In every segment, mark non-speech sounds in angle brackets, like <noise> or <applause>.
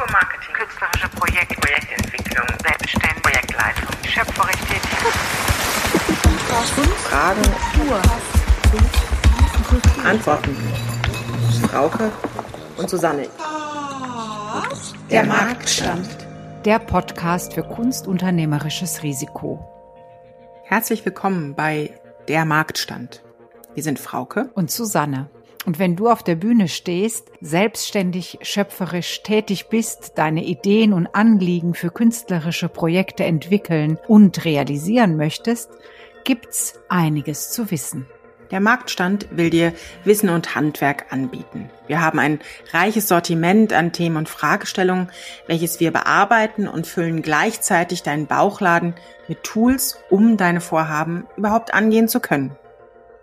Kulturmarketing, künstlerische Projekte, Projektentwicklung, Selbstständigkeit, Projektleitung, schöpferisch tätig. Fragen, Antworten. Frauke und Susanne. Der Marktstand. Der Podcast für kunstunternehmerisches Risiko. Herzlich willkommen bei Der Marktstand. Wir sind Frauke und Susanne. Und wenn du auf der Bühne stehst, selbstständig, schöpferisch tätig bist, deine Ideen und Anliegen für künstlerische Projekte entwickeln und realisieren möchtest, gibt's einiges zu wissen. Der Marktstand will dir Wissen und Handwerk anbieten. Wir haben ein reiches Sortiment an Themen und Fragestellungen, welches wir bearbeiten und füllen gleichzeitig deinen Bauchladen mit Tools, um deine Vorhaben überhaupt angehen zu können.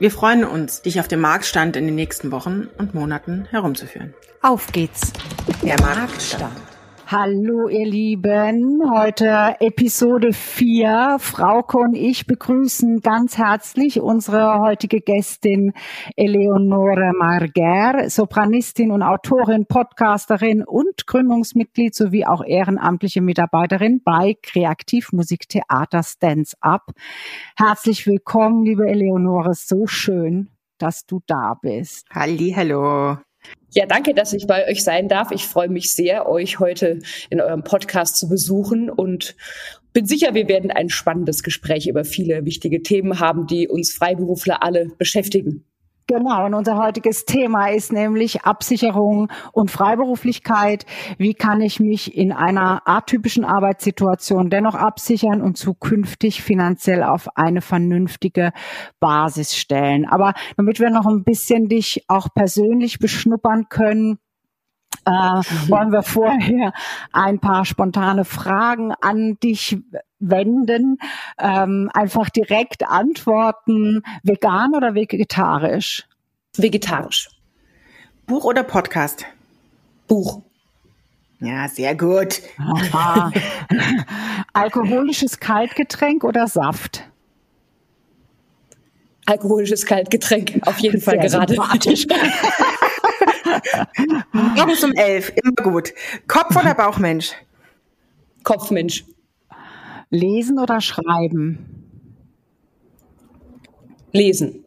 Wir freuen uns, dich auf dem Marktstand in den nächsten Wochen und Monaten herumzuführen. Auf geht's. Der Marktstand. Hallo ihr Lieben, heute Episode 4. Frauke und ich begrüßen ganz herzlich unsere heutige Gästin Eleonore Marger, Sopranistin und Autorin, Podcasterin und Gründungsmitglied sowie auch ehrenamtliche Mitarbeiterin bei Kreativmusiktheater Stands Up. Herzlich willkommen, liebe Eleonore, so schön, dass du da bist. Halli, hallo. Ja, danke, dass ich bei euch sein darf. Ich freue mich sehr, euch heute in eurem Podcast zu besuchen und bin sicher, wir werden ein spannendes Gespräch über viele wichtige Themen haben, die uns Freiberufler alle beschäftigen. Genau, und unser heutiges Thema ist nämlich Absicherung und Freiberuflichkeit. Wie kann ich mich in einer atypischen Arbeitssituation dennoch absichern und zukünftig finanziell auf eine vernünftige Basis stellen? Aber damit wir noch ein bisschen dich auch persönlich beschnuppern können, äh, mhm. wollen wir vorher ein paar spontane Fragen an dich wenden. Ähm, einfach direkt antworten, vegan oder vegetarisch? Vegetarisch. Buch oder Podcast? Buch. Ja, sehr gut. <laughs> Alkoholisches Kaltgetränk oder Saft? Alkoholisches Kaltgetränk, auf jeden Fall sehr gerade. <laughs> <laughs> Morgens um elf, immer gut. Kopf- oder Bauchmensch? Kopfmensch. Lesen oder schreiben? Lesen.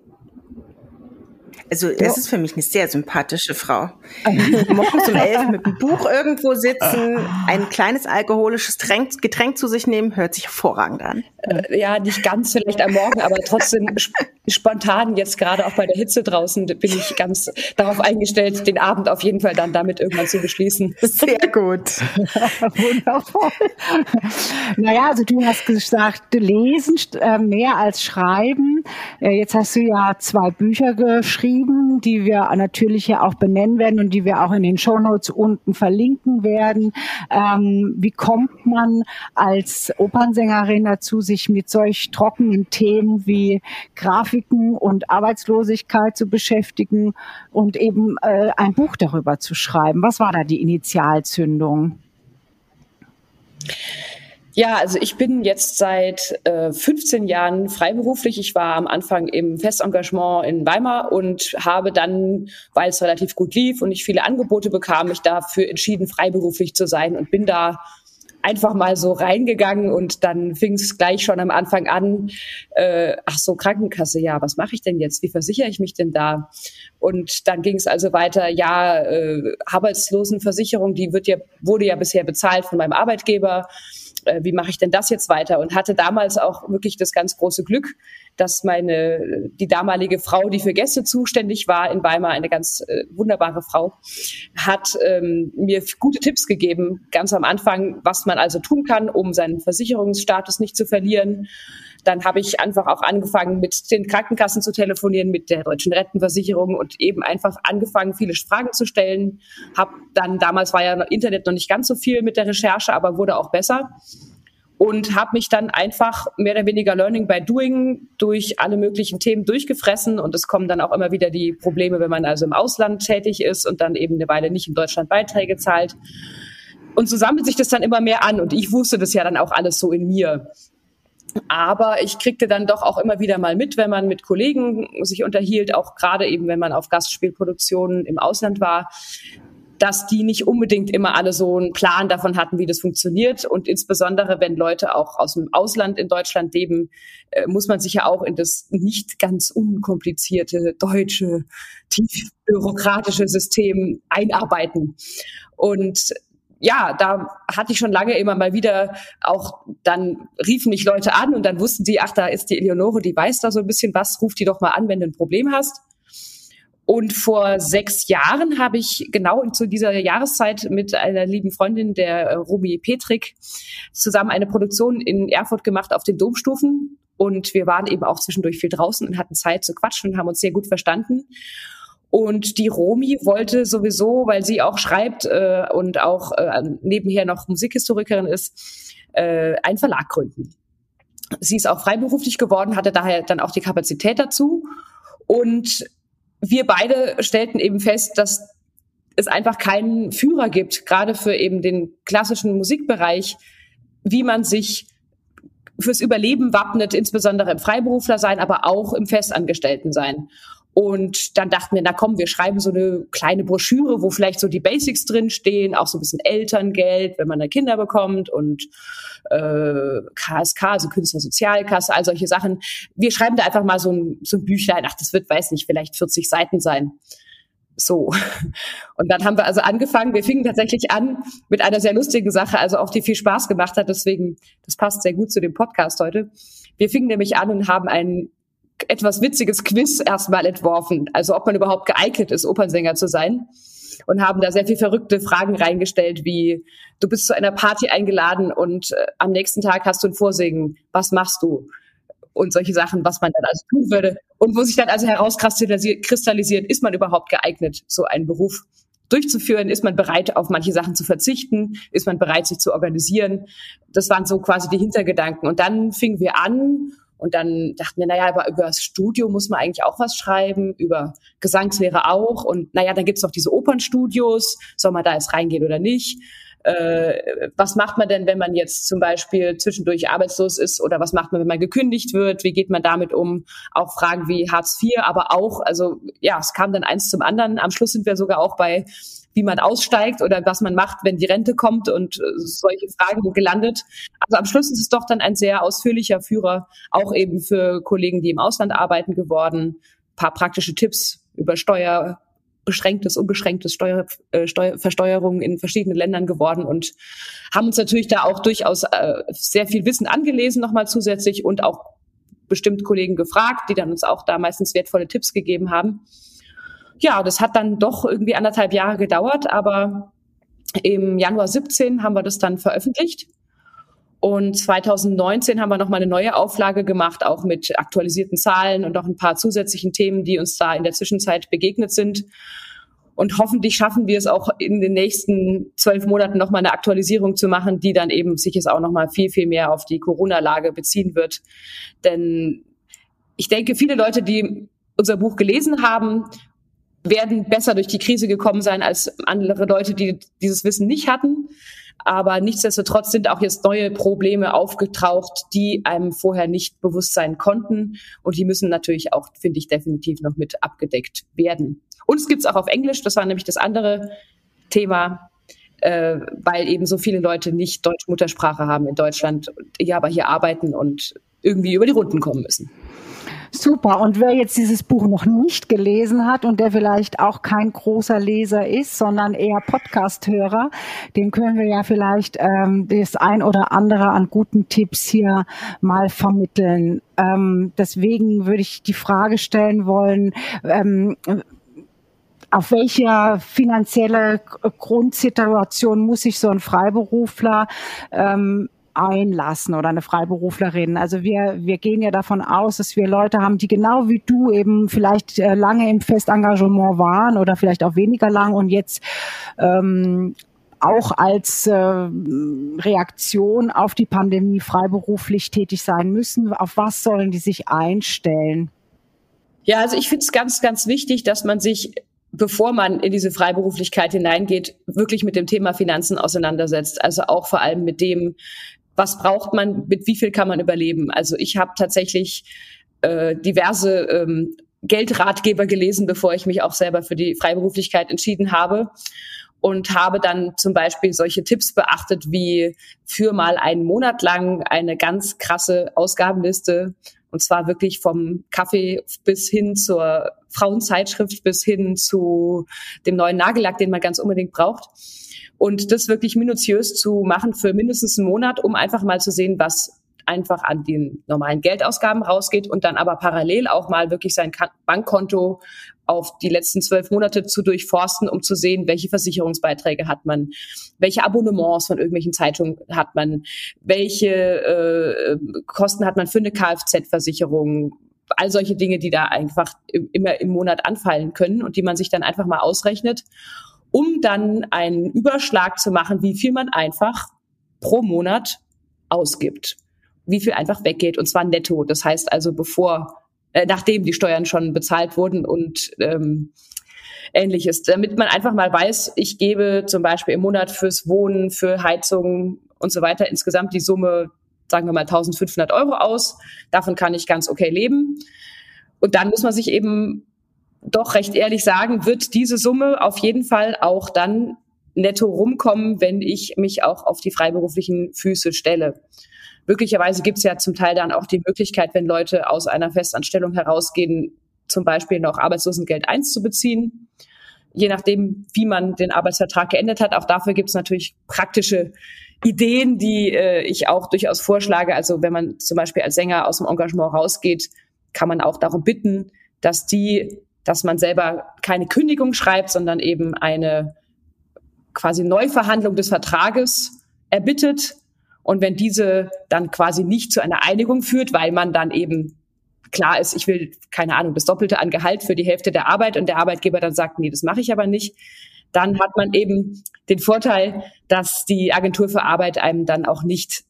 Also das ist für mich eine sehr sympathische Frau. <laughs> Morgens um elf mit einem Buch irgendwo sitzen, ein kleines alkoholisches Getränk, Getränk zu sich nehmen, hört sich hervorragend an. Äh, ja, nicht ganz vielleicht am Morgen, aber trotzdem spontan jetzt gerade auch bei der Hitze draußen bin ich ganz darauf eingestellt, den Abend auf jeden Fall dann damit irgendwann zu beschließen. Sehr gut. <laughs> Wundervoll. Naja, also du hast gesagt, lesen äh, mehr als schreiben. Äh, jetzt hast du ja zwei Bücher geschrieben die wir natürlich ja auch benennen werden und die wir auch in den Shownotes unten verlinken werden. Ähm, wie kommt man als Opernsängerin dazu, sich mit solch trockenen Themen wie Grafiken und Arbeitslosigkeit zu beschäftigen und eben äh, ein Buch darüber zu schreiben? Was war da die Initialzündung? Ja, also ich bin jetzt seit äh, 15 Jahren freiberuflich. Ich war am Anfang im Festengagement in Weimar und habe dann, weil es relativ gut lief und ich viele Angebote bekam, mich dafür entschieden, freiberuflich zu sein und bin da einfach mal so reingegangen und dann fing es gleich schon am Anfang an, äh, ach so, Krankenkasse, ja, was mache ich denn jetzt? Wie versichere ich mich denn da? Und dann ging es also weiter, ja, äh, Arbeitslosenversicherung, die wird ja, wurde ja bisher bezahlt von meinem Arbeitgeber. Äh, wie mache ich denn das jetzt weiter? Und hatte damals auch wirklich das ganz große Glück, dass meine, die damalige Frau, die für Gäste zuständig war in Weimar, eine ganz äh, wunderbare Frau, hat ähm, mir gute Tipps gegeben, ganz am Anfang, was man also tun kann, um seinen Versicherungsstatus nicht zu verlieren. Dann habe ich einfach auch angefangen, mit den Krankenkassen zu telefonieren, mit der deutschen Rentenversicherung und eben einfach angefangen, viele Fragen zu stellen. Hab dann, damals war ja Internet noch nicht ganz so viel mit der Recherche, aber wurde auch besser und habe mich dann einfach mehr oder weniger Learning by Doing durch alle möglichen Themen durchgefressen und es kommen dann auch immer wieder die Probleme, wenn man also im Ausland tätig ist und dann eben eine Weile nicht in Deutschland Beiträge zahlt. Und so sammelt sich das dann immer mehr an und ich wusste das ja dann auch alles so in mir. Aber ich kriegte dann doch auch immer wieder mal mit, wenn man mit Kollegen sich unterhielt, auch gerade eben, wenn man auf Gastspielproduktionen im Ausland war, dass die nicht unbedingt immer alle so einen Plan davon hatten, wie das funktioniert. Und insbesondere, wenn Leute auch aus dem Ausland in Deutschland leben, äh, muss man sich ja auch in das nicht ganz unkomplizierte deutsche, tief bürokratische System einarbeiten. Und ja, da hatte ich schon lange immer mal wieder auch, dann riefen mich Leute an und dann wussten die, ach, da ist die Eleonore, die weiß da so ein bisschen was, ruf die doch mal an, wenn du ein Problem hast. Und vor sechs Jahren habe ich genau zu dieser Jahreszeit mit einer lieben Freundin, der äh, Romy Petrik, zusammen eine Produktion in Erfurt gemacht auf den Domstufen. Und wir waren eben auch zwischendurch viel draußen und hatten Zeit zu quatschen und haben uns sehr gut verstanden. Und die Romy wollte sowieso, weil sie auch schreibt äh, und auch äh, nebenher noch Musikhistorikerin ist, äh, einen Verlag gründen. Sie ist auch freiberuflich geworden, hatte daher dann auch die Kapazität dazu. Und wir beide stellten eben fest, dass es einfach keinen Führer gibt, gerade für eben den klassischen Musikbereich, wie man sich fürs Überleben wappnet, insbesondere im Freiberufler sein, aber auch im Festangestellten sein. Und dann dachten wir, na komm, wir schreiben so eine kleine Broschüre, wo vielleicht so die Basics drinstehen, auch so ein bisschen Elterngeld, wenn man da Kinder bekommt und äh, KSK, also Künstlersozialkasse, all solche Sachen. Wir schreiben da einfach mal so ein, so ein Büchlein, ach, das wird, weiß nicht, vielleicht 40 Seiten sein. So. <laughs> Und dann haben wir also angefangen, wir fingen tatsächlich an mit einer sehr lustigen Sache, also auch die viel Spaß gemacht hat, deswegen, das passt sehr gut zu dem Podcast heute. Wir fingen nämlich an und haben einen etwas witziges Quiz erstmal entworfen, also ob man überhaupt geeignet ist, Opernsänger zu sein. Und haben da sehr viel verrückte Fragen reingestellt, wie du bist zu einer Party eingeladen und äh, am nächsten Tag hast du ein Vorsingen. Was machst du? Und solche Sachen, was man dann also tun würde. Und wo sich dann also herauskristallisiert, ist man überhaupt geeignet, so einen Beruf durchzuführen? Ist man bereit, auf manche Sachen zu verzichten? Ist man bereit, sich zu organisieren? Das waren so quasi die Hintergedanken. Und dann fingen wir an und dann dachten wir, naja, aber über das Studio muss man eigentlich auch was schreiben, über Gesangslehre auch. Und naja, dann gibt's noch diese Opernstudios, soll man da jetzt reingehen oder nicht? Äh, was macht man denn, wenn man jetzt zum Beispiel zwischendurch arbeitslos ist oder was macht man, wenn man gekündigt wird? Wie geht man damit um? Auch Fragen wie Hartz IV, aber auch, also ja, es kam dann eins zum anderen. Am Schluss sind wir sogar auch bei wie man aussteigt oder was man macht, wenn die Rente kommt und äh, solche Fragen gelandet. Also am Schluss ist es doch dann ein sehr ausführlicher Führer, auch eben für Kollegen, die im Ausland arbeiten geworden. Ein paar praktische Tipps über Steuer, beschränktes, unbeschränktes Steuer, äh, Steuer, Versteuerung in verschiedenen Ländern geworden und haben uns natürlich da auch durchaus äh, sehr viel Wissen angelesen nochmal zusätzlich und auch bestimmt Kollegen gefragt, die dann uns auch da meistens wertvolle Tipps gegeben haben ja, das hat dann doch irgendwie anderthalb Jahre gedauert, aber im Januar 17 haben wir das dann veröffentlicht. Und 2019 haben wir nochmal eine neue Auflage gemacht, auch mit aktualisierten Zahlen und noch ein paar zusätzlichen Themen, die uns da in der Zwischenzeit begegnet sind. Und hoffentlich schaffen wir es auch in den nächsten zwölf Monaten nochmal eine Aktualisierung zu machen, die dann eben sich es auch nochmal viel, viel mehr auf die Corona-Lage beziehen wird. Denn ich denke, viele Leute, die unser Buch gelesen haben werden besser durch die Krise gekommen sein als andere Leute, die dieses Wissen nicht hatten. Aber nichtsdestotrotz sind auch jetzt neue Probleme aufgetaucht, die einem vorher nicht bewusst sein konnten. Und die müssen natürlich auch, finde ich, definitiv noch mit abgedeckt werden. Und es gibt es auch auf Englisch, das war nämlich das andere Thema, äh, weil eben so viele Leute nicht Deutsch-Muttersprache haben in Deutschland, die aber hier arbeiten und irgendwie über die Runden kommen müssen. Super. Und wer jetzt dieses Buch noch nicht gelesen hat und der vielleicht auch kein großer Leser ist, sondern eher Podcast-Hörer, dem können wir ja vielleicht ähm, das ein oder andere an guten Tipps hier mal vermitteln. Ähm, deswegen würde ich die Frage stellen wollen, ähm, auf welche finanzielle Grundsituation muss sich so ein Freiberufler ähm, einlassen oder eine Freiberuflerin. Also wir, wir gehen ja davon aus, dass wir Leute haben, die genau wie du eben vielleicht äh, lange im Festengagement waren oder vielleicht auch weniger lang und jetzt ähm, auch als äh, Reaktion auf die Pandemie freiberuflich tätig sein müssen. Auf was sollen die sich einstellen? Ja, also ich finde es ganz, ganz wichtig, dass man sich bevor man in diese Freiberuflichkeit hineingeht, wirklich mit dem Thema Finanzen auseinandersetzt. Also auch vor allem mit dem, was braucht man, mit wie viel kann man überleben. Also ich habe tatsächlich äh, diverse ähm, Geldratgeber gelesen, bevor ich mich auch selber für die Freiberuflichkeit entschieden habe und habe dann zum Beispiel solche Tipps beachtet wie für mal einen Monat lang eine ganz krasse Ausgabenliste und zwar wirklich vom Kaffee bis hin zur Frauenzeitschrift bis hin zu dem neuen Nagellack, den man ganz unbedingt braucht und das wirklich minutiös zu machen für mindestens einen Monat, um einfach mal zu sehen, was einfach an den normalen Geldausgaben rausgeht und dann aber parallel auch mal wirklich sein Bankkonto auf die letzten zwölf Monate zu durchforsten, um zu sehen, welche Versicherungsbeiträge hat man, welche Abonnements von irgendwelchen Zeitungen hat man, welche äh, Kosten hat man für eine Kfz-Versicherung, all solche Dinge, die da einfach immer im Monat anfallen können und die man sich dann einfach mal ausrechnet um dann einen Überschlag zu machen, wie viel man einfach pro Monat ausgibt, wie viel einfach weggeht und zwar netto. Das heißt also bevor, äh, nachdem die Steuern schon bezahlt wurden und ähm, ähnliches, damit man einfach mal weiß, ich gebe zum Beispiel im Monat fürs Wohnen, für Heizung und so weiter insgesamt die Summe, sagen wir mal 1500 Euro aus. Davon kann ich ganz okay leben. Und dann muss man sich eben doch recht ehrlich sagen, wird diese Summe auf jeden Fall auch dann netto rumkommen, wenn ich mich auch auf die freiberuflichen Füße stelle. Möglicherweise gibt es ja zum Teil dann auch die Möglichkeit, wenn Leute aus einer Festanstellung herausgehen, zum Beispiel noch Arbeitslosengeld 1 zu beziehen. Je nachdem, wie man den Arbeitsvertrag geendet hat. Auch dafür gibt es natürlich praktische Ideen, die äh, ich auch durchaus vorschlage. Also wenn man zum Beispiel als Sänger aus dem Engagement rausgeht, kann man auch darum bitten, dass die dass man selber keine Kündigung schreibt, sondern eben eine quasi Neuverhandlung des Vertrages erbittet. Und wenn diese dann quasi nicht zu einer Einigung führt, weil man dann eben klar ist, ich will, keine Ahnung, das Doppelte an Gehalt für die Hälfte der Arbeit und der Arbeitgeber dann sagt, nee, das mache ich aber nicht, dann hat man eben den Vorteil, dass die Agentur für Arbeit einem dann auch nicht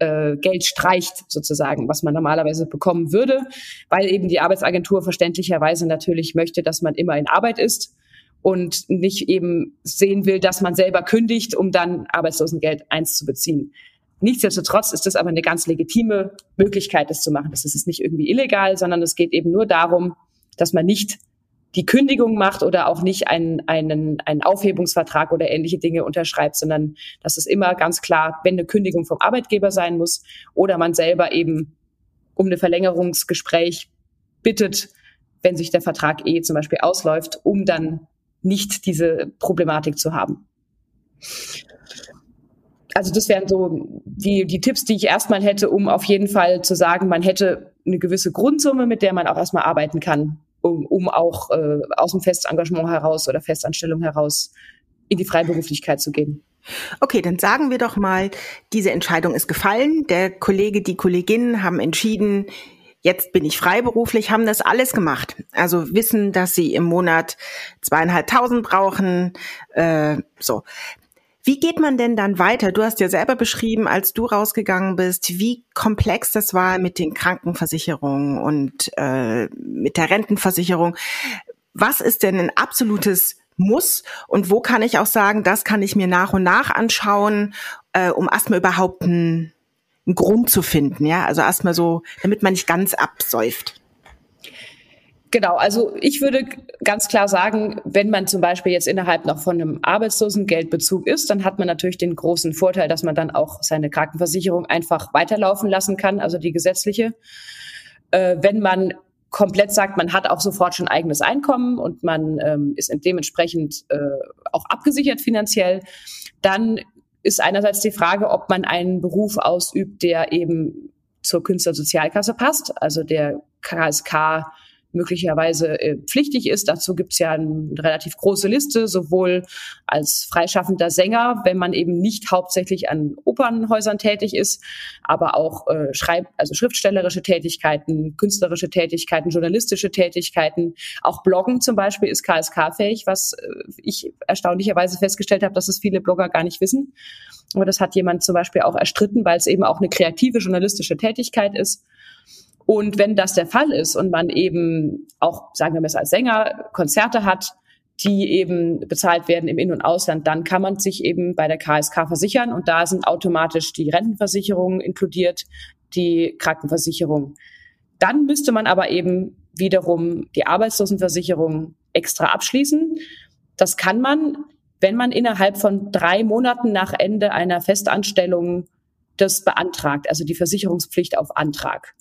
äh, Geld streicht, sozusagen, was man normalerweise bekommen würde, weil eben die Arbeitsagentur verständlicherweise natürlich möchte, dass man immer in Arbeit ist und nicht eben sehen will, dass man selber kündigt, um dann Arbeitslosengeld eins zu beziehen. Nichtsdestotrotz ist das aber eine ganz legitime Möglichkeit, das zu machen. Das ist nicht irgendwie illegal, sondern es geht eben nur darum, dass man nicht die Kündigung macht oder auch nicht einen, einen, einen Aufhebungsvertrag oder ähnliche Dinge unterschreibt, sondern dass es immer ganz klar, wenn eine Kündigung vom Arbeitgeber sein muss oder man selber eben um eine Verlängerungsgespräch bittet, wenn sich der Vertrag eh zum Beispiel ausläuft, um dann nicht diese Problematik zu haben. Also das wären so die, die Tipps, die ich erstmal hätte, um auf jeden Fall zu sagen, man hätte eine gewisse Grundsumme, mit der man auch erstmal arbeiten kann, um, um auch äh, aus dem Festengagement heraus oder Festanstellung heraus in die Freiberuflichkeit zu gehen. Okay, dann sagen wir doch mal, diese Entscheidung ist gefallen. Der Kollege, die Kolleginnen haben entschieden, jetzt bin ich freiberuflich, haben das alles gemacht. Also wissen, dass sie im Monat zweieinhalbtausend brauchen. Äh, so. Wie geht man denn dann weiter? Du hast ja selber beschrieben, als du rausgegangen bist, wie komplex das war mit den Krankenversicherungen und äh, mit der Rentenversicherung. Was ist denn ein absolutes Muss und wo kann ich auch sagen, das kann ich mir nach und nach anschauen, äh, um erstmal überhaupt einen, einen Grund zu finden, ja? Also erstmal so, damit man nicht ganz absäuft. Genau, also ich würde ganz klar sagen, wenn man zum Beispiel jetzt innerhalb noch von einem Arbeitslosengeldbezug ist, dann hat man natürlich den großen Vorteil, dass man dann auch seine Krankenversicherung einfach weiterlaufen lassen kann, also die gesetzliche. Äh, wenn man komplett sagt, man hat auch sofort schon eigenes Einkommen und man ähm, ist dementsprechend äh, auch abgesichert finanziell, dann ist einerseits die Frage, ob man einen Beruf ausübt, der eben zur Künstlersozialkasse passt, also der KSK möglicherweise äh, pflichtig ist. Dazu gibt es ja eine relativ große Liste, sowohl als freischaffender Sänger, wenn man eben nicht hauptsächlich an Opernhäusern tätig ist, aber auch äh, Schreib also schriftstellerische Tätigkeiten, künstlerische Tätigkeiten, journalistische Tätigkeiten, auch Bloggen zum Beispiel ist KSK-fähig, was äh, ich erstaunlicherweise festgestellt habe, dass es viele Blogger gar nicht wissen. Aber das hat jemand zum Beispiel auch erstritten, weil es eben auch eine kreative journalistische Tätigkeit ist. Und wenn das der Fall ist und man eben auch, sagen wir mal als Sänger, Konzerte hat, die eben bezahlt werden im In- und Ausland, dann kann man sich eben bei der KSK versichern und da sind automatisch die Rentenversicherungen inkludiert, die Krankenversicherung. Dann müsste man aber eben wiederum die Arbeitslosenversicherung extra abschließen. Das kann man, wenn man innerhalb von drei Monaten nach Ende einer Festanstellung das beantragt, also die Versicherungspflicht auf Antrag.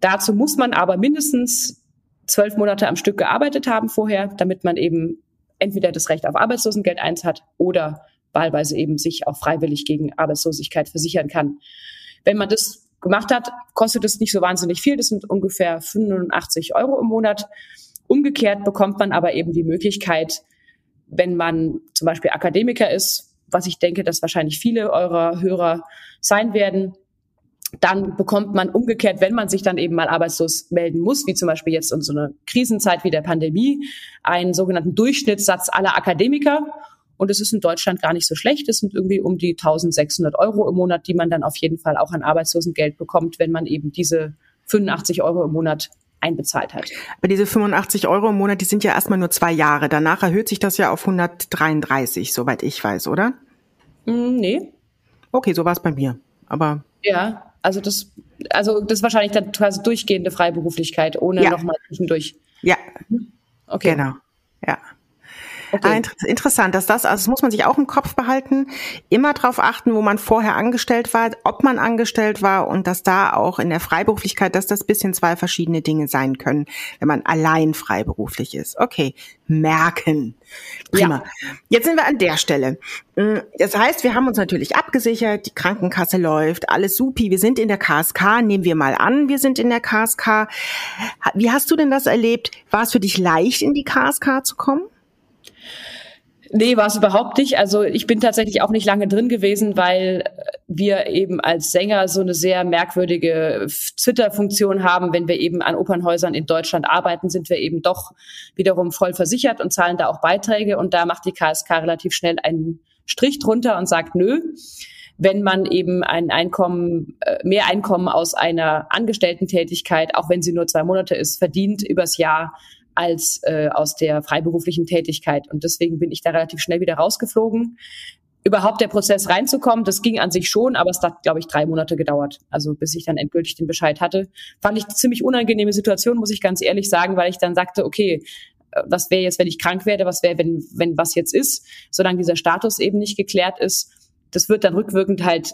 Dazu muss man aber mindestens zwölf Monate am Stück gearbeitet haben vorher, damit man eben entweder das Recht auf Arbeitslosengeld eins hat oder wahlweise eben sich auch freiwillig gegen Arbeitslosigkeit versichern kann. Wenn man das gemacht hat, kostet es nicht so wahnsinnig viel. Das sind ungefähr 85 Euro im Monat. Umgekehrt bekommt man aber eben die Möglichkeit, wenn man zum Beispiel Akademiker ist, was ich denke, dass wahrscheinlich viele eurer Hörer sein werden, dann bekommt man umgekehrt, wenn man sich dann eben mal arbeitslos melden muss, wie zum Beispiel jetzt in so einer Krisenzeit wie der Pandemie, einen sogenannten Durchschnittssatz aller Akademiker. Und es ist in Deutschland gar nicht so schlecht. Es sind irgendwie um die 1600 Euro im Monat, die man dann auf jeden Fall auch an Arbeitslosengeld bekommt, wenn man eben diese 85 Euro im Monat einbezahlt hat. Aber diese 85 Euro im Monat, die sind ja erstmal nur zwei Jahre. Danach erhöht sich das ja auf 133, soweit ich weiß, oder? Mm, nee. Okay, so war es bei mir. Aber ja, also das, also das ist wahrscheinlich dann quasi durchgehende Freiberuflichkeit, ohne ja. nochmal zwischendurch. Ja. Okay. Genau. Ja. Okay. Ah, inter interessant, dass das, also das muss man sich auch im Kopf behalten, immer darauf achten, wo man vorher angestellt war, ob man angestellt war und dass da auch in der Freiberuflichkeit, dass das bisschen zwei verschiedene Dinge sein können, wenn man allein freiberuflich ist. Okay, merken. Prima. Ja. Jetzt sind wir an der Stelle. Mm, das heißt, wir haben uns natürlich abgesichert, die Krankenkasse läuft, alles supi, wir sind in der KSK, nehmen wir mal an, wir sind in der KSK. Wie hast du denn das erlebt? War es für dich leicht, in die KSK zu kommen? Nee, war es überhaupt nicht. Also ich bin tatsächlich auch nicht lange drin gewesen, weil wir eben als Sänger so eine sehr merkwürdige Twitter-Funktion haben. Wenn wir eben an Opernhäusern in Deutschland arbeiten, sind wir eben doch wiederum voll versichert und zahlen da auch Beiträge. Und da macht die KSK relativ schnell einen Strich drunter und sagt, nö, wenn man eben ein Einkommen, äh, mehr Einkommen aus einer Angestellten-Tätigkeit, auch wenn sie nur zwei Monate ist, verdient übers Jahr, als äh, aus der freiberuflichen Tätigkeit. Und deswegen bin ich da relativ schnell wieder rausgeflogen. Überhaupt der Prozess reinzukommen, das ging an sich schon, aber es hat, glaube ich, drei Monate gedauert. Also bis ich dann endgültig den Bescheid hatte. Fand ich eine ziemlich unangenehme Situation, muss ich ganz ehrlich sagen, weil ich dann sagte, okay, äh, was wäre jetzt, wenn ich krank werde, was wäre, wenn, wenn was jetzt ist, solange dieser Status eben nicht geklärt ist. Das wird dann rückwirkend halt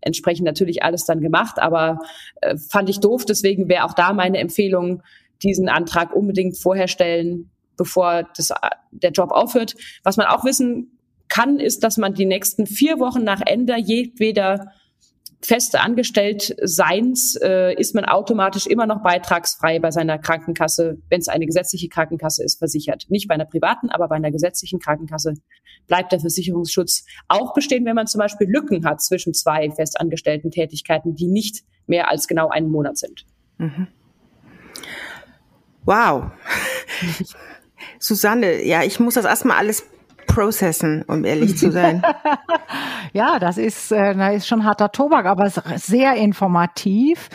entsprechend natürlich alles dann gemacht, aber äh, fand ich doof. Deswegen wäre auch da meine Empfehlung, diesen Antrag unbedingt vorher stellen, bevor das, der Job aufhört. Was man auch wissen kann, ist, dass man die nächsten vier Wochen nach Ende jedweder feste Angestelltseins äh, ist man automatisch immer noch beitragsfrei bei seiner Krankenkasse, wenn es eine gesetzliche Krankenkasse ist, versichert. Nicht bei einer privaten, aber bei einer gesetzlichen Krankenkasse bleibt der Versicherungsschutz auch bestehen, wenn man zum Beispiel Lücken hat zwischen zwei festangestellten Tätigkeiten, die nicht mehr als genau einen Monat sind. Mhm. Wow. <laughs> Susanne, ja, ich muss das erstmal alles processen, um ehrlich zu sein. <laughs> ja, das ist, äh, das ist schon harter Tobak, aber sehr informativ.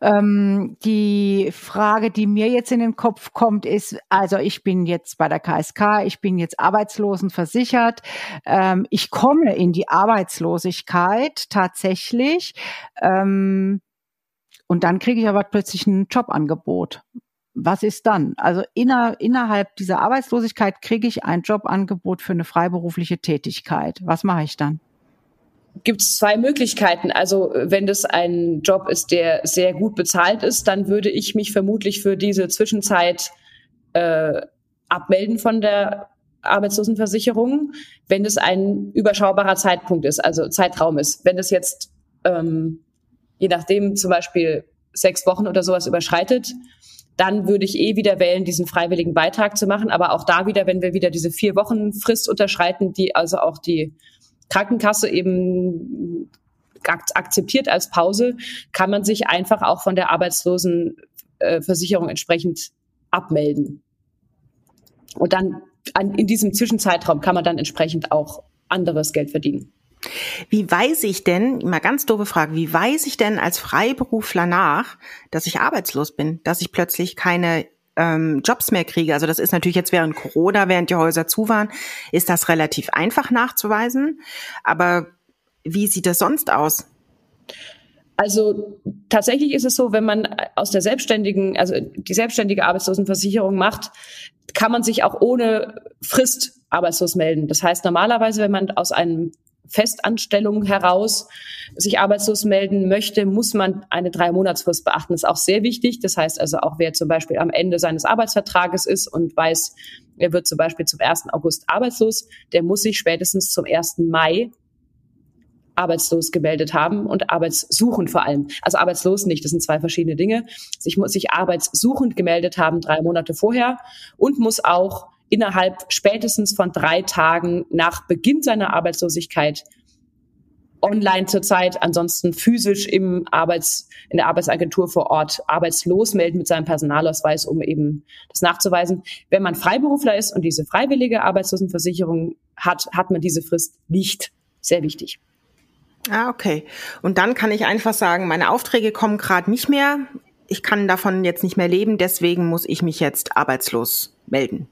Ähm, die Frage, die mir jetzt in den Kopf kommt, ist, also ich bin jetzt bei der KSK, ich bin jetzt arbeitslosenversichert, ähm, ich komme in die Arbeitslosigkeit tatsächlich. Ähm, und dann kriege ich aber plötzlich ein Jobangebot was ist dann? Also inner, innerhalb dieser Arbeitslosigkeit kriege ich ein Jobangebot für eine freiberufliche Tätigkeit. Was mache ich dann? gibt es zwei Möglichkeiten. Also wenn das ein Job ist, der sehr gut bezahlt ist, dann würde ich mich vermutlich für diese Zwischenzeit äh, abmelden von der Arbeitslosenversicherung, wenn es ein überschaubarer Zeitpunkt ist, also Zeitraum ist. Wenn es jetzt ähm, je nachdem zum Beispiel sechs Wochen oder sowas überschreitet, dann würde ich eh wieder wählen, diesen freiwilligen Beitrag zu machen. Aber auch da wieder, wenn wir wieder diese vier Wochen Frist unterschreiten, die also auch die Krankenkasse eben akzeptiert als Pause, kann man sich einfach auch von der Arbeitslosenversicherung entsprechend abmelden. Und dann an, in diesem Zwischenzeitraum kann man dann entsprechend auch anderes Geld verdienen. Wie weiß ich denn, mal ganz doofe Frage, wie weiß ich denn als Freiberufler nach, dass ich arbeitslos bin, dass ich plötzlich keine ähm, Jobs mehr kriege? Also das ist natürlich jetzt während Corona, während die Häuser zu waren, ist das relativ einfach nachzuweisen. Aber wie sieht das sonst aus? Also tatsächlich ist es so, wenn man aus der selbstständigen, also die selbstständige Arbeitslosenversicherung macht, kann man sich auch ohne Frist arbeitslos melden. Das heißt, normalerweise, wenn man aus einem Festanstellung heraus sich arbeitslos melden möchte, muss man eine Drei-Monatsfrist beachten. Das ist auch sehr wichtig. Das heißt also auch, wer zum Beispiel am Ende seines Arbeitsvertrages ist und weiß, er wird zum Beispiel zum 1. August arbeitslos, der muss sich spätestens zum 1. Mai arbeitslos gemeldet haben und arbeitssuchend vor allem. Also arbeitslos nicht, das sind zwei verschiedene Dinge. Ich muss sich arbeitssuchend gemeldet haben drei Monate vorher und muss auch innerhalb spätestens von drei Tagen nach Beginn seiner Arbeitslosigkeit online zurzeit, ansonsten physisch im Arbeits, in der Arbeitsagentur vor Ort arbeitslos melden mit seinem Personalausweis, um eben das nachzuweisen. Wenn man Freiberufler ist und diese freiwillige Arbeitslosenversicherung hat, hat man diese Frist nicht. Sehr wichtig. Ah, okay. Und dann kann ich einfach sagen, meine Aufträge kommen gerade nicht mehr. Ich kann davon jetzt nicht mehr leben, deswegen muss ich mich jetzt arbeitslos melden.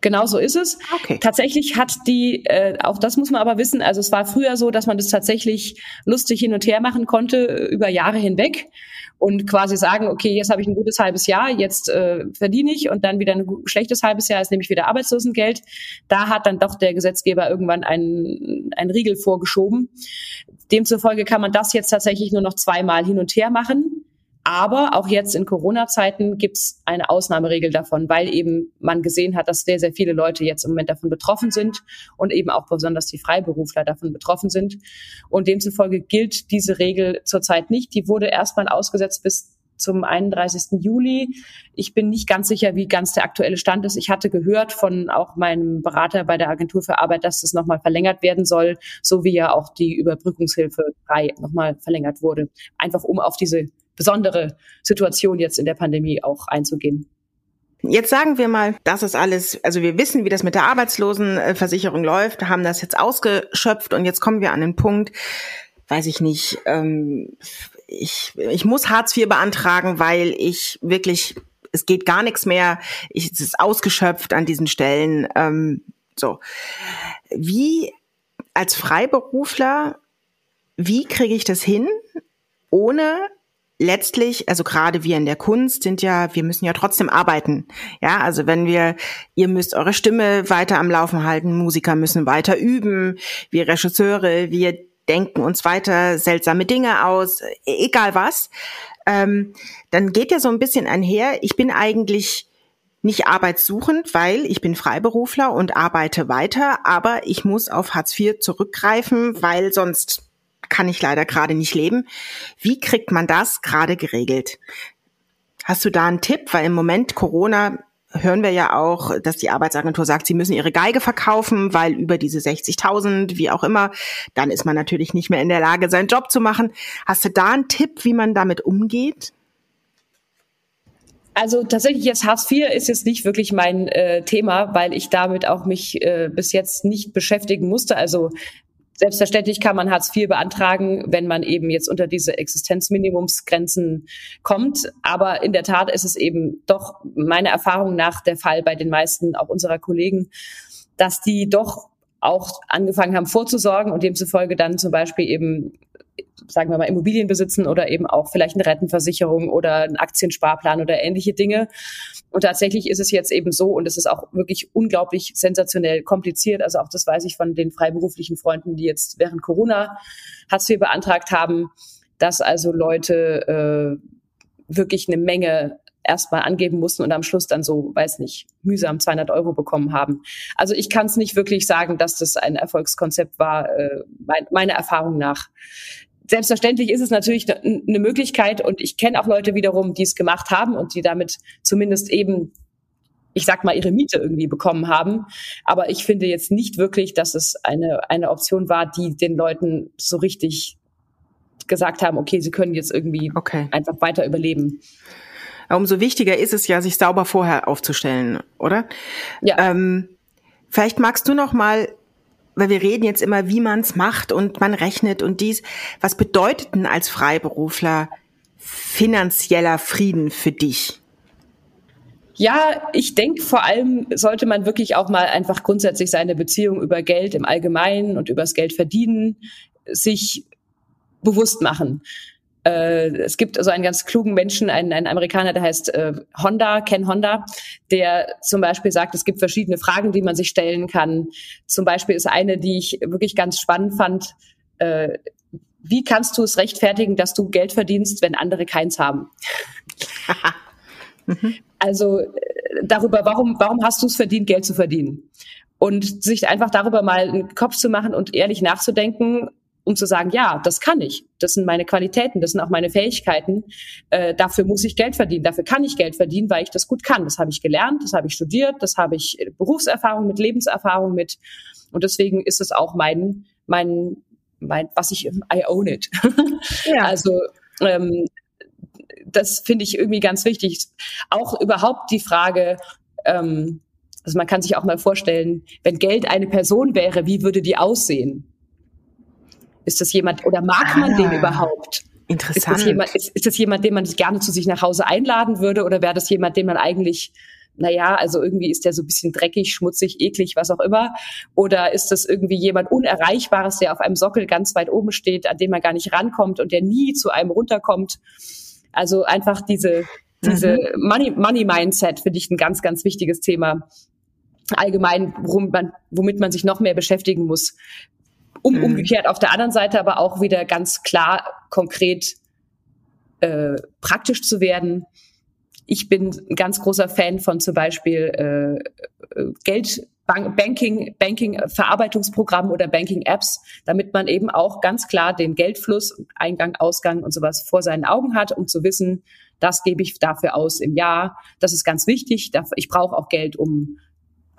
Genau so ist es. Okay. Tatsächlich hat die, äh, auch das muss man aber wissen, also es war früher so, dass man das tatsächlich lustig hin und her machen konnte äh, über Jahre hinweg und quasi sagen, okay, jetzt habe ich ein gutes halbes Jahr, jetzt äh, verdiene ich und dann wieder ein schlechtes halbes Jahr, jetzt nehme ich wieder Arbeitslosengeld. Da hat dann doch der Gesetzgeber irgendwann einen, einen Riegel vorgeschoben. Demzufolge kann man das jetzt tatsächlich nur noch zweimal hin und her machen. Aber auch jetzt in Corona-Zeiten gibt es eine Ausnahmeregel davon, weil eben man gesehen hat, dass sehr, sehr viele Leute jetzt im Moment davon betroffen sind und eben auch besonders die Freiberufler davon betroffen sind. Und demzufolge gilt diese Regel zurzeit nicht. Die wurde erstmal ausgesetzt bis zum 31. Juli. Ich bin nicht ganz sicher, wie ganz der aktuelle Stand ist. Ich hatte gehört von auch meinem Berater bei der Agentur für Arbeit, dass das nochmal verlängert werden soll, so wie ja auch die Überbrückungshilfe 3 nochmal verlängert wurde. Einfach um auf diese besondere Situation jetzt in der Pandemie auch einzugehen. Jetzt sagen wir mal, das ist alles, also wir wissen, wie das mit der Arbeitslosenversicherung läuft, haben das jetzt ausgeschöpft und jetzt kommen wir an den Punkt, weiß ich nicht, ähm, ich, ich muss Hartz IV beantragen, weil ich wirklich, es geht gar nichts mehr, ich, es ist ausgeschöpft an diesen Stellen. Ähm, so. Wie als Freiberufler, wie kriege ich das hin, ohne letztlich, also gerade wir in der Kunst sind ja, wir müssen ja trotzdem arbeiten. Ja, also wenn wir, ihr müsst eure Stimme weiter am Laufen halten, Musiker müssen weiter üben, wir Regisseure, wir denken uns weiter seltsame Dinge aus, egal was. Ähm, dann geht ja so ein bisschen einher, ich bin eigentlich nicht arbeitssuchend, weil ich bin Freiberufler und arbeite weiter, aber ich muss auf Hartz IV zurückgreifen, weil sonst kann ich leider gerade nicht leben. Wie kriegt man das gerade geregelt? Hast du da einen Tipp? Weil im Moment Corona hören wir ja auch, dass die Arbeitsagentur sagt, sie müssen ihre Geige verkaufen, weil über diese 60.000, wie auch immer, dann ist man natürlich nicht mehr in der Lage, seinen Job zu machen. Hast du da einen Tipp, wie man damit umgeht? Also tatsächlich jetzt Hartz IV ist jetzt nicht wirklich mein äh, Thema, weil ich damit auch mich äh, bis jetzt nicht beschäftigen musste. Also Selbstverständlich kann man Hartz IV beantragen, wenn man eben jetzt unter diese Existenzminimumsgrenzen kommt. Aber in der Tat ist es eben doch meiner Erfahrung nach der Fall bei den meisten auch unserer Kollegen, dass die doch auch angefangen haben vorzusorgen und demzufolge dann zum Beispiel eben sagen wir mal, Immobilien besitzen oder eben auch vielleicht eine Rentenversicherung oder einen Aktiensparplan oder ähnliche Dinge. Und tatsächlich ist es jetzt eben so, und es ist auch wirklich unglaublich sensationell kompliziert. Also auch das weiß ich von den freiberuflichen Freunden, die jetzt während Corona Hartz IV beantragt haben, dass also Leute äh, wirklich eine Menge erstmal angeben mussten und am Schluss dann so, weiß nicht, mühsam 200 Euro bekommen haben. Also ich kann es nicht wirklich sagen, dass das ein Erfolgskonzept war, äh, mein, meiner Erfahrung nach. Selbstverständlich ist es natürlich eine ne Möglichkeit und ich kenne auch Leute wiederum, die es gemacht haben und die damit zumindest eben ich sag mal, ihre Miete irgendwie bekommen haben. Aber ich finde jetzt nicht wirklich, dass es eine, eine Option war, die den Leuten so richtig gesagt haben, okay, sie können jetzt irgendwie okay. einfach weiter überleben. Umso wichtiger ist es ja, sich sauber vorher aufzustellen, oder? Ja. Ähm, vielleicht magst du noch mal, weil wir reden jetzt immer, wie man es macht und man rechnet und dies. Was bedeutet denn als Freiberufler finanzieller Frieden für dich? Ja, ich denke, vor allem sollte man wirklich auch mal einfach grundsätzlich seine Beziehung über Geld im Allgemeinen und übers Geld verdienen sich bewusst machen. Äh, es gibt also einen ganz klugen Menschen, einen, einen Amerikaner, der heißt äh, Honda, Ken Honda, der zum Beispiel sagt, es gibt verschiedene Fragen, die man sich stellen kann. Zum Beispiel ist eine, die ich wirklich ganz spannend fand, äh, wie kannst du es rechtfertigen, dass du Geld verdienst, wenn andere keins haben? <laughs> Also äh, darüber, warum, warum hast du es verdient, Geld zu verdienen? Und sich einfach darüber mal einen Kopf zu machen und ehrlich nachzudenken, um zu sagen, ja, das kann ich, das sind meine Qualitäten, das sind auch meine Fähigkeiten, äh, dafür muss ich Geld verdienen, dafür kann ich Geld verdienen, weil ich das gut kann. Das habe ich gelernt, das habe ich studiert, das habe ich äh, Berufserfahrung mit, Lebenserfahrung mit und deswegen ist es auch mein, mein, mein, was ich, I own it. <laughs> Ja. Also ähm, das finde ich irgendwie ganz wichtig. Auch überhaupt die Frage, ähm, also man kann sich auch mal vorstellen, wenn Geld eine Person wäre, wie würde die aussehen? Ist das jemand oder mag man den ah, überhaupt? Interessant. Ist das, jemand, ist, ist das jemand, den man gerne zu sich nach Hause einladen würde oder wäre das jemand, den man eigentlich naja, also irgendwie ist der so ein bisschen dreckig, schmutzig, eklig, was auch immer. Oder ist das irgendwie jemand Unerreichbares, der auf einem Sockel ganz weit oben steht, an dem man gar nicht rankommt und der nie zu einem runterkommt? Also einfach diese, diese mhm. Money, Money Mindset finde ich ein ganz, ganz wichtiges Thema. Allgemein, worum man, womit man sich noch mehr beschäftigen muss. Um, mhm. Umgekehrt auf der anderen Seite aber auch wieder ganz klar, konkret äh, praktisch zu werden. Ich bin ein ganz großer Fan von zum Beispiel äh, äh Geld, Banking, Banking Verarbeitungsprogrammen oder Banking Apps, damit man eben auch ganz klar den Geldfluss, Eingang, Ausgang und sowas vor seinen Augen hat, um zu wissen, das gebe ich dafür aus im Jahr. Das ist ganz wichtig. Ich brauche auch Geld, um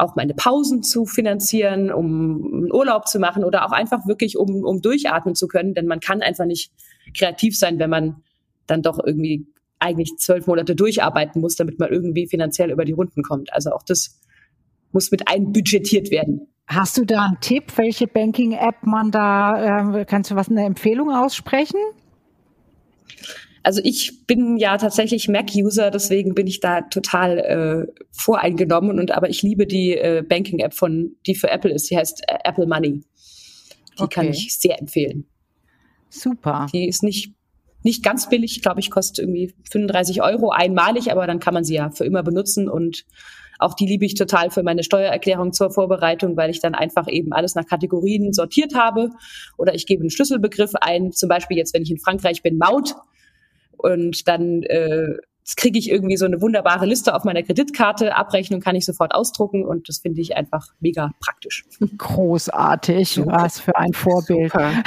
auch meine Pausen zu finanzieren, um Urlaub zu machen oder auch einfach wirklich, um, um durchatmen zu können. Denn man kann einfach nicht kreativ sein, wenn man dann doch irgendwie eigentlich zwölf Monate durcharbeiten muss, damit man irgendwie finanziell über die Runden kommt. Also auch das muss mit einbudgetiert werden. Hast du da einen Tipp, welche Banking-App man da, äh, kannst du was eine Empfehlung aussprechen? Also ich bin ja tatsächlich Mac-User, deswegen bin ich da total äh, voreingenommen. Und aber ich liebe die äh, Banking-App von, die für Apple ist. Die heißt äh, Apple Money. Die okay. kann ich sehr empfehlen. Super. Die ist nicht nicht ganz billig, glaube ich, kostet irgendwie 35 Euro einmalig, aber dann kann man sie ja für immer benutzen und auch die liebe ich total für meine Steuererklärung zur Vorbereitung, weil ich dann einfach eben alles nach Kategorien sortiert habe oder ich gebe einen Schlüsselbegriff ein, zum Beispiel jetzt, wenn ich in Frankreich bin, Maut, und dann äh, kriege ich irgendwie so eine wunderbare Liste auf meiner Kreditkarte, Abrechnung kann ich sofort ausdrucken und das finde ich einfach mega praktisch. Großartig, was für ein Vorbild. also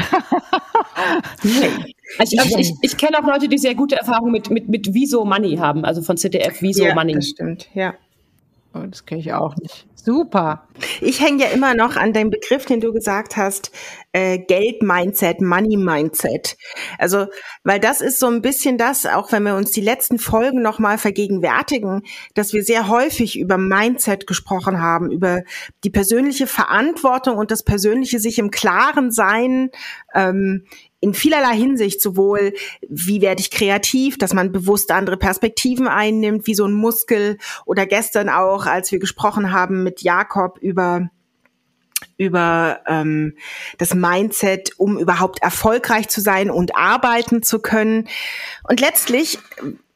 ich, ich, ich kenne auch Leute, die sehr gute Erfahrungen mit, mit, mit Viso Money haben, also von ZDF Viso ja, Money. Das stimmt, ja. Oh, das kenne ich auch nicht. Super. Ich hänge ja immer noch an dem Begriff, den du gesagt hast, äh, Geld-Mindset, Money-Mindset. Also, weil das ist so ein bisschen das, auch wenn wir uns die letzten Folgen nochmal vergegenwärtigen, dass wir sehr häufig über Mindset gesprochen haben, über die persönliche Verantwortung und das persönliche sich im Klaren sein, ähm, in vielerlei Hinsicht sowohl, wie werde ich kreativ, dass man bewusst andere Perspektiven einnimmt, wie so ein Muskel oder gestern auch, als wir gesprochen haben mit Jakob über über ähm, das Mindset, um überhaupt erfolgreich zu sein und arbeiten zu können. Und letztlich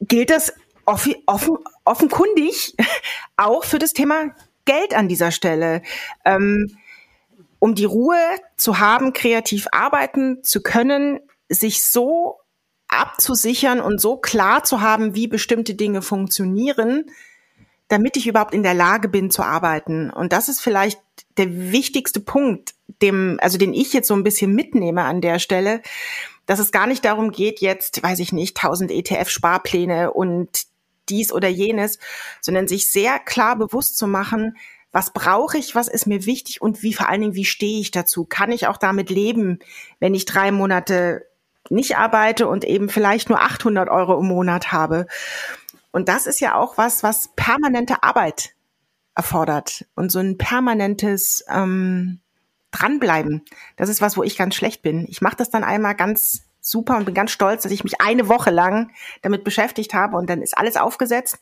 gilt das offen, offen, offenkundig <laughs> auch für das Thema Geld an dieser Stelle. Ähm, um die Ruhe zu haben, kreativ arbeiten zu können, sich so abzusichern und so klar zu haben, wie bestimmte Dinge funktionieren, damit ich überhaupt in der Lage bin zu arbeiten. Und das ist vielleicht der wichtigste Punkt, dem, also den ich jetzt so ein bisschen mitnehme an der Stelle, dass es gar nicht darum geht, jetzt, weiß ich nicht, 1000 ETF-Sparpläne und dies oder jenes, sondern sich sehr klar bewusst zu machen, was brauche ich, was ist mir wichtig und wie vor allen Dingen, wie stehe ich dazu? Kann ich auch damit leben, wenn ich drei Monate nicht arbeite und eben vielleicht nur 800 Euro im Monat habe? Und das ist ja auch was, was permanente Arbeit erfordert und so ein permanentes ähm, dranbleiben. Das ist was, wo ich ganz schlecht bin. Ich mache das dann einmal ganz super und bin ganz stolz, dass ich mich eine Woche lang damit beschäftigt habe und dann ist alles aufgesetzt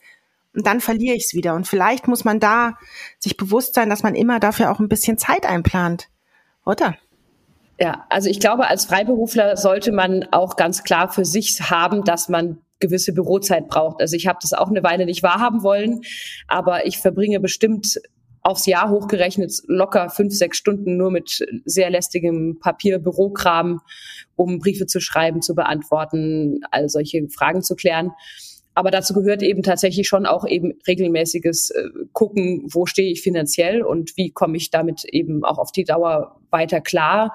und dann verliere ich es wieder. Und vielleicht muss man da sich bewusst sein, dass man immer dafür auch ein bisschen Zeit einplant, oder? Ja, also ich glaube, als Freiberufler sollte man auch ganz klar für sich haben, dass man gewisse Bürozeit braucht. Also ich habe das auch eine Weile nicht wahrhaben wollen, aber ich verbringe bestimmt aufs Jahr hochgerechnet locker fünf, sechs Stunden nur mit sehr lästigem Papier, Bürokram, um Briefe zu schreiben, zu beantworten, all solche Fragen zu klären. Aber dazu gehört eben tatsächlich schon auch eben regelmäßiges äh, Gucken, wo stehe ich finanziell und wie komme ich damit eben auch auf die Dauer weiter klar.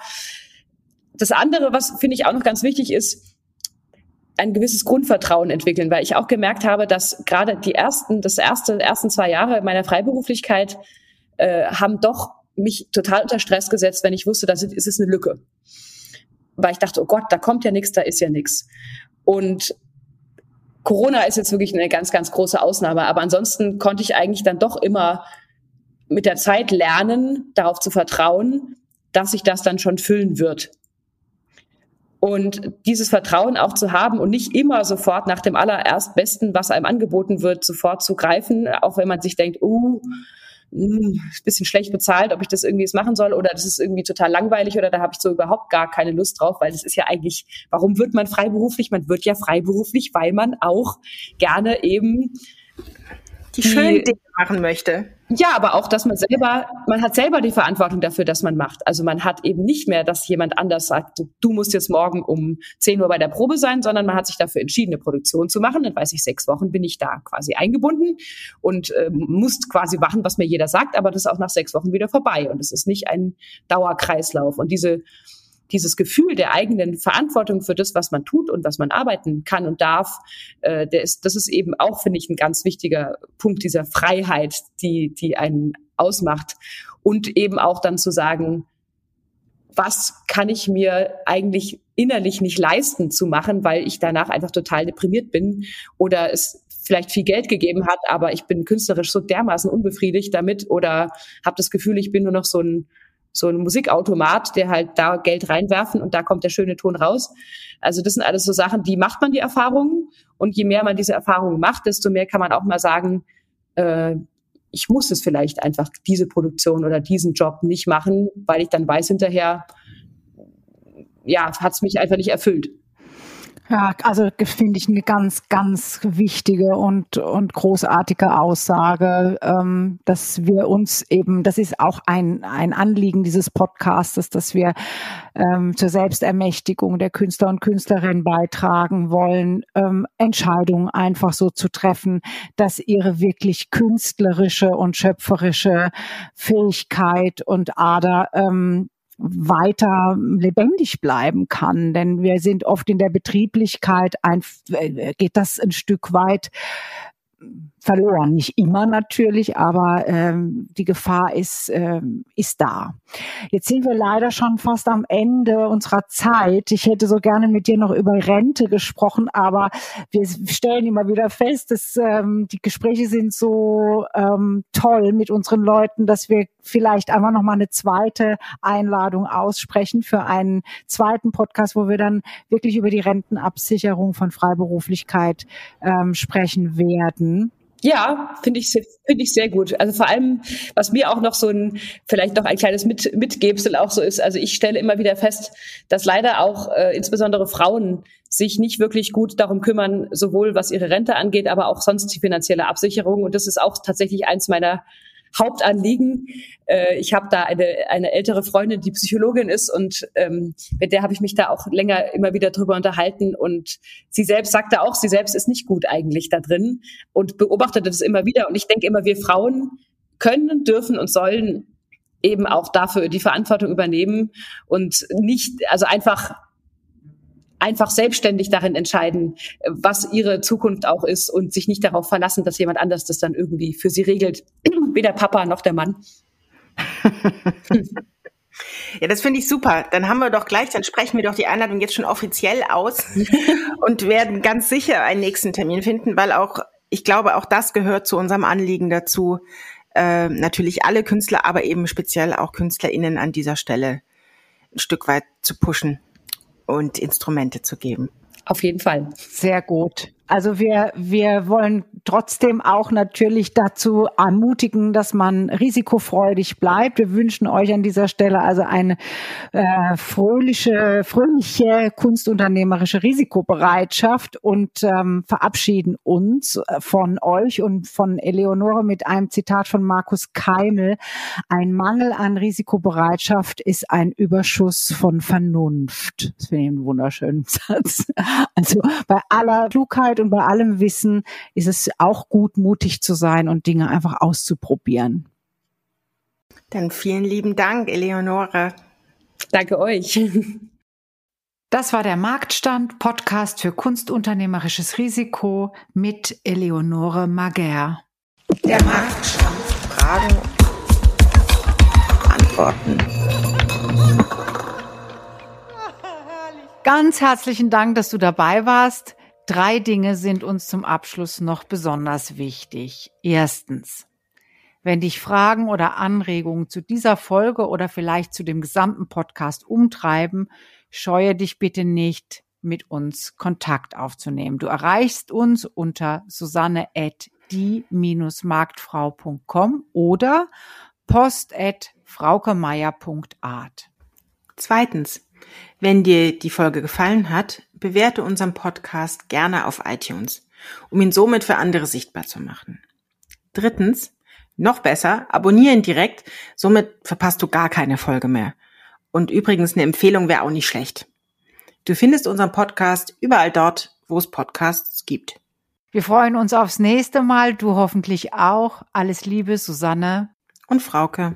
Das andere, was finde ich auch noch ganz wichtig ist, ein gewisses Grundvertrauen entwickeln, weil ich auch gemerkt habe, dass gerade die ersten, das erste, ersten zwei Jahre meiner Freiberuflichkeit äh, haben doch mich total unter Stress gesetzt, wenn ich wusste, dass es ist eine Lücke. Weil ich dachte, oh Gott, da kommt ja nichts, da ist ja nichts. Und Corona ist jetzt wirklich eine ganz, ganz große Ausnahme. Aber ansonsten konnte ich eigentlich dann doch immer mit der Zeit lernen, darauf zu vertrauen, dass sich das dann schon füllen wird. Und dieses Vertrauen auch zu haben und nicht immer sofort nach dem allererst Besten, was einem angeboten wird, sofort zu greifen, auch wenn man sich denkt, uh, hm, ist bisschen schlecht bezahlt, ob ich das irgendwie jetzt machen soll oder das ist irgendwie total langweilig oder da habe ich so überhaupt gar keine Lust drauf, weil das ist ja eigentlich, warum wird man freiberuflich? Man wird ja freiberuflich, weil man auch gerne eben die, die schönen Dinge machen möchte. Ja, aber auch, dass man selber, man hat selber die Verantwortung dafür, dass man macht. Also man hat eben nicht mehr, dass jemand anders sagt, du, du musst jetzt morgen um 10 Uhr bei der Probe sein, sondern man hat sich dafür entschieden, eine Produktion zu machen. Dann weiß ich, sechs Wochen bin ich da quasi eingebunden und äh, muss quasi machen, was mir jeder sagt, aber das ist auch nach sechs Wochen wieder vorbei. Und es ist nicht ein Dauerkreislauf. Und diese dieses Gefühl der eigenen Verantwortung für das, was man tut und was man arbeiten kann und darf, äh, der ist, das ist eben auch, finde ich, ein ganz wichtiger Punkt dieser Freiheit, die, die einen ausmacht. Und eben auch dann zu sagen, was kann ich mir eigentlich innerlich nicht leisten zu machen, weil ich danach einfach total deprimiert bin oder es vielleicht viel Geld gegeben hat, aber ich bin künstlerisch so dermaßen unbefriedigt damit oder habe das Gefühl, ich bin nur noch so ein so ein Musikautomat, der halt da Geld reinwerfen und da kommt der schöne Ton raus. Also das sind alles so Sachen, die macht man die Erfahrungen und je mehr man diese Erfahrungen macht, desto mehr kann man auch mal sagen, äh, ich muss es vielleicht einfach diese Produktion oder diesen Job nicht machen, weil ich dann weiß hinterher, ja, hat es mich einfach nicht erfüllt. Ja, also finde ich eine ganz, ganz wichtige und, und großartige Aussage, ähm, dass wir uns eben, das ist auch ein, ein Anliegen dieses Podcastes, dass wir ähm, zur Selbstermächtigung der Künstler und Künstlerinnen beitragen wollen, ähm, Entscheidungen einfach so zu treffen, dass ihre wirklich künstlerische und schöpferische Fähigkeit und Ader ähm, weiter lebendig bleiben kann. Denn wir sind oft in der Betrieblichkeit, ein, äh, geht das ein Stück weit verloren. Nicht immer natürlich, aber ähm, die Gefahr ist, ähm, ist da. Jetzt sind wir leider schon fast am Ende unserer Zeit. Ich hätte so gerne mit dir noch über Rente gesprochen, aber wir stellen immer wieder fest, dass ähm, die Gespräche sind so ähm, toll mit unseren Leuten, dass wir vielleicht einfach noch mal eine zweite Einladung aussprechen für einen zweiten Podcast, wo wir dann wirklich über die Rentenabsicherung von Freiberuflichkeit ähm, sprechen werden. Ja, finde ich, finde ich sehr gut. Also vor allem, was mir auch noch so ein, vielleicht noch ein kleines Mit, Mitgebsel auch so ist. Also ich stelle immer wieder fest, dass leider auch äh, insbesondere Frauen sich nicht wirklich gut darum kümmern, sowohl was ihre Rente angeht, aber auch sonst die finanzielle Absicherung. Und das ist auch tatsächlich eins meiner Hauptanliegen. Äh, ich habe da eine, eine ältere Freundin, die Psychologin ist und ähm, mit der habe ich mich da auch länger immer wieder drüber unterhalten und sie selbst sagte auch, sie selbst ist nicht gut eigentlich da drin und beobachtete das immer wieder und ich denke immer, wir Frauen können, dürfen und sollen eben auch dafür die Verantwortung übernehmen und nicht, also einfach einfach selbstständig darin entscheiden, was ihre Zukunft auch ist und sich nicht darauf verlassen, dass jemand anders das dann irgendwie für sie regelt. Weder Papa noch der Mann. <laughs> Ja, das finde ich super. Dann haben wir doch gleich, dann sprechen wir doch die Einladung jetzt schon offiziell aus <laughs> und werden ganz sicher einen nächsten Termin finden, weil auch, ich glaube, auch das gehört zu unserem Anliegen dazu, äh, natürlich alle Künstler, aber eben speziell auch KünstlerInnen an dieser Stelle ein Stück weit zu pushen und Instrumente zu geben. Auf jeden Fall. Sehr gut. Also wir, wir wollen trotzdem auch natürlich dazu ermutigen, dass man risikofreudig bleibt. Wir wünschen euch an dieser Stelle also eine äh, fröhliche, fröhliche kunstunternehmerische Risikobereitschaft und ähm, verabschieden uns äh, von euch und von Eleonore mit einem Zitat von Markus Keimel. Ein Mangel an Risikobereitschaft ist ein Überschuss von Vernunft. Das finde ich einen wunderschönen <laughs> Satz. Also bei aller Klugheit und bei allem Wissen ist es auch gut, mutig zu sein und Dinge einfach auszuprobieren. Dann vielen lieben Dank, Eleonore. Danke euch. Das war der Marktstand Podcast für kunstunternehmerisches Risiko mit Eleonore Mager. Der Marktstand. Fragen, Antworten. Ganz herzlichen Dank, dass du dabei warst. Drei Dinge sind uns zum Abschluss noch besonders wichtig. Erstens, wenn dich Fragen oder Anregungen zu dieser Folge oder vielleicht zu dem gesamten Podcast umtreiben, scheue dich bitte nicht, mit uns Kontakt aufzunehmen. Du erreichst uns unter susanne at die-marktfrau.com oder post at fraukemeier.art. Zweitens, wenn dir die Folge gefallen hat, bewerte unseren Podcast gerne auf iTunes, um ihn somit für andere sichtbar zu machen. Drittens, noch besser, abonnieren direkt, somit verpasst du gar keine Folge mehr. Und übrigens eine Empfehlung wäre auch nicht schlecht. Du findest unseren Podcast überall dort, wo es Podcasts gibt. Wir freuen uns aufs nächste Mal, du hoffentlich auch. Alles Liebe, Susanne und Frauke.